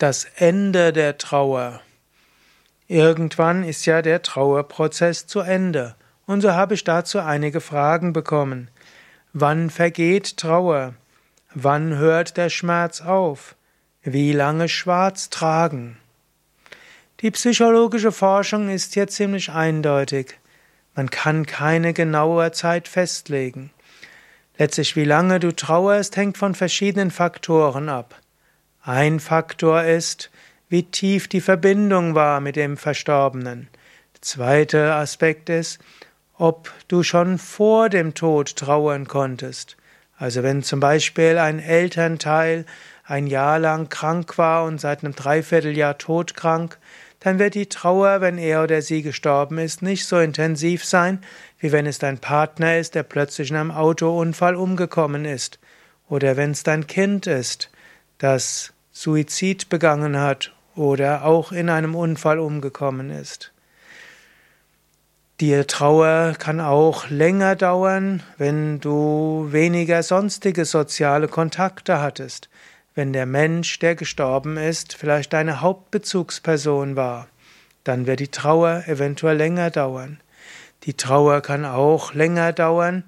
das Ende der Trauer. Irgendwann ist ja der Trauerprozess zu Ende. Und so habe ich dazu einige Fragen bekommen. Wann vergeht Trauer? Wann hört der Schmerz auf? Wie lange schwarz tragen? Die psychologische Forschung ist hier ziemlich eindeutig. Man kann keine genaue Zeit festlegen. Letztlich, wie lange du trauerst, hängt von verschiedenen Faktoren ab. Ein Faktor ist, wie tief die Verbindung war mit dem Verstorbenen. Der zweite Aspekt ist, ob du schon vor dem Tod trauern konntest. Also wenn zum Beispiel ein Elternteil ein Jahr lang krank war und seit einem Dreivierteljahr todkrank, dann wird die Trauer, wenn er oder sie gestorben ist, nicht so intensiv sein, wie wenn es dein Partner ist, der plötzlich in einem Autounfall umgekommen ist, oder wenn es dein Kind ist, das Suizid begangen hat oder auch in einem Unfall umgekommen ist. Die Trauer kann auch länger dauern, wenn du weniger sonstige soziale Kontakte hattest, wenn der Mensch, der gestorben ist, vielleicht deine Hauptbezugsperson war, dann wird die Trauer eventuell länger dauern. Die Trauer kann auch länger dauern,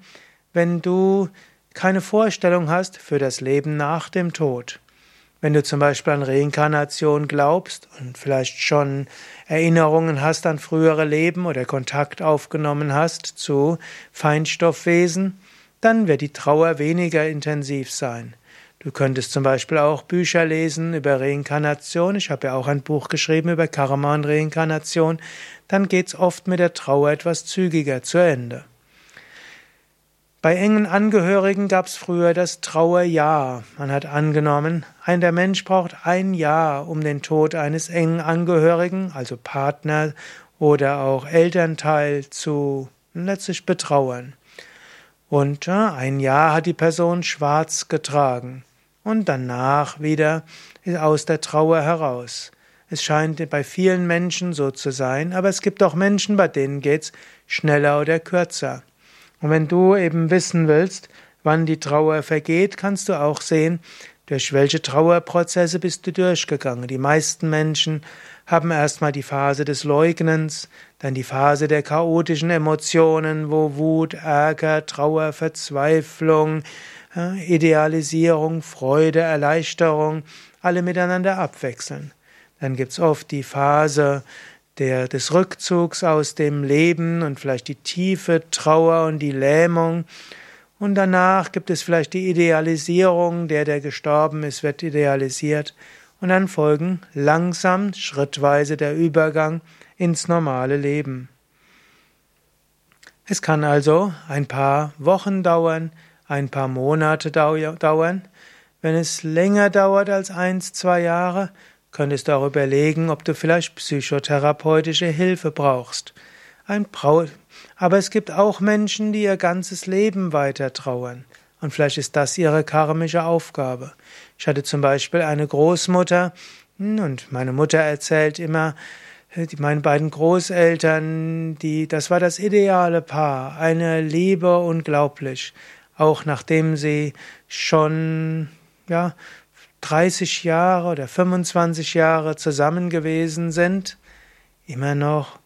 wenn du keine Vorstellung hast für das Leben nach dem Tod. Wenn du zum Beispiel an Reinkarnation glaubst und vielleicht schon Erinnerungen hast an frühere Leben oder Kontakt aufgenommen hast zu Feinstoffwesen, dann wird die Trauer weniger intensiv sein. Du könntest zum Beispiel auch Bücher lesen über Reinkarnation. Ich habe ja auch ein Buch geschrieben über Karma und Reinkarnation. Dann geht's oft mit der Trauer etwas zügiger zu Ende. Bei engen Angehörigen gab es früher das Trauerjahr. Man hat angenommen, ein der Mensch braucht ein Jahr, um den Tod eines engen Angehörigen, also Partner oder auch Elternteil zu letztlich betrauern. Und ein Jahr hat die Person schwarz getragen und danach wieder aus der Trauer heraus. Es scheint bei vielen Menschen so zu sein, aber es gibt auch Menschen, bei denen geht's schneller oder kürzer. Und wenn du eben wissen willst, wann die Trauer vergeht, kannst du auch sehen, durch welche Trauerprozesse bist du durchgegangen. Die meisten Menschen haben erstmal die Phase des Leugnens, dann die Phase der chaotischen Emotionen, wo Wut, Ärger, Trauer, Verzweiflung, Idealisierung, Freude, Erleichterung alle miteinander abwechseln. Dann gibt's oft die Phase der, des Rückzugs aus dem Leben und vielleicht die tiefe Trauer und die Lähmung. Und danach gibt es vielleicht die Idealisierung, der, der gestorben ist, wird idealisiert. Und dann folgen langsam, schrittweise der Übergang ins normale Leben. Es kann also ein paar Wochen dauern, ein paar Monate dauern. Wenn es länger dauert als eins, zwei Jahre, könntest du auch überlegen, ob du vielleicht psychotherapeutische Hilfe brauchst. Ein Brau Aber es gibt auch Menschen, die ihr ganzes Leben weiter trauern. Und vielleicht ist das ihre karmische Aufgabe. Ich hatte zum Beispiel eine Großmutter, hm, und meine Mutter erzählt immer, meine beiden Großeltern, die, das war das ideale Paar, eine Liebe unglaublich. Auch nachdem sie schon, ja, 30 Jahre oder 25 Jahre zusammen gewesen sind, immer noch,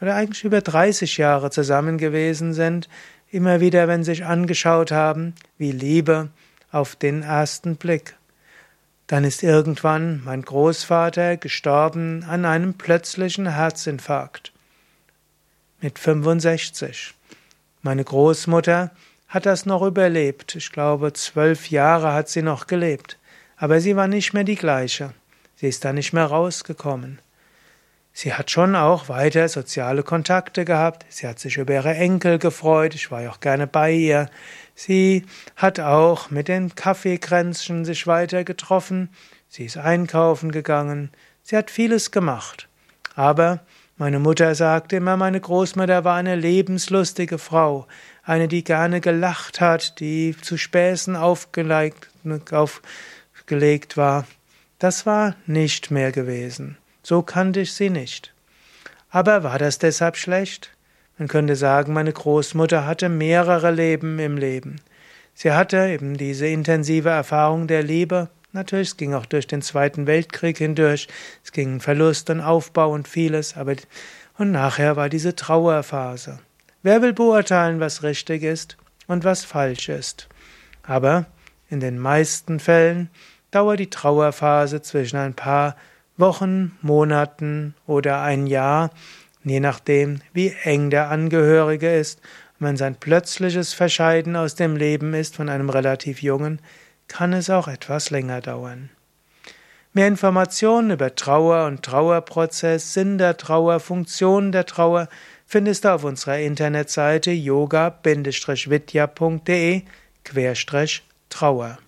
oder eigentlich über 30 Jahre zusammen gewesen sind, immer wieder, wenn sie sich angeschaut haben, wie Liebe auf den ersten Blick. Dann ist irgendwann mein Großvater gestorben an einem plötzlichen Herzinfarkt. Mit 65. Meine Großmutter hat das noch überlebt. Ich glaube, zwölf Jahre hat sie noch gelebt. Aber sie war nicht mehr die gleiche. Sie ist da nicht mehr rausgekommen. Sie hat schon auch weiter soziale Kontakte gehabt. Sie hat sich über ihre Enkel gefreut. Ich war ja auch gerne bei ihr. Sie hat auch mit den Kaffeekränzchen sich weiter getroffen. Sie ist einkaufen gegangen. Sie hat vieles gemacht. Aber meine Mutter sagte immer, meine Großmutter war eine lebenslustige Frau, eine, die gerne gelacht hat, die zu Späßen aufgelegt, auf, gelegt war, das war nicht mehr gewesen. So kannte ich sie nicht. Aber war das deshalb schlecht? Man könnte sagen, meine Großmutter hatte mehrere Leben im Leben. Sie hatte eben diese intensive Erfahrung der Liebe Natürlich, es ging auch durch den Zweiten Weltkrieg hindurch. Es ging Verlust und Aufbau und vieles, aber und nachher war diese Trauerphase. Wer will beurteilen, was richtig ist und was falsch ist? Aber in den meisten Fällen dauert die Trauerphase zwischen ein paar Wochen, Monaten oder ein Jahr, je nachdem, wie eng der Angehörige ist. Und wenn sein plötzliches Verscheiden aus dem Leben ist von einem relativ jungen, kann es auch etwas länger dauern. Mehr Informationen über Trauer und Trauerprozess, Sinn der Trauer, Funktion der Trauer findest du auf unserer Internetseite yoga-vidya.de Trauer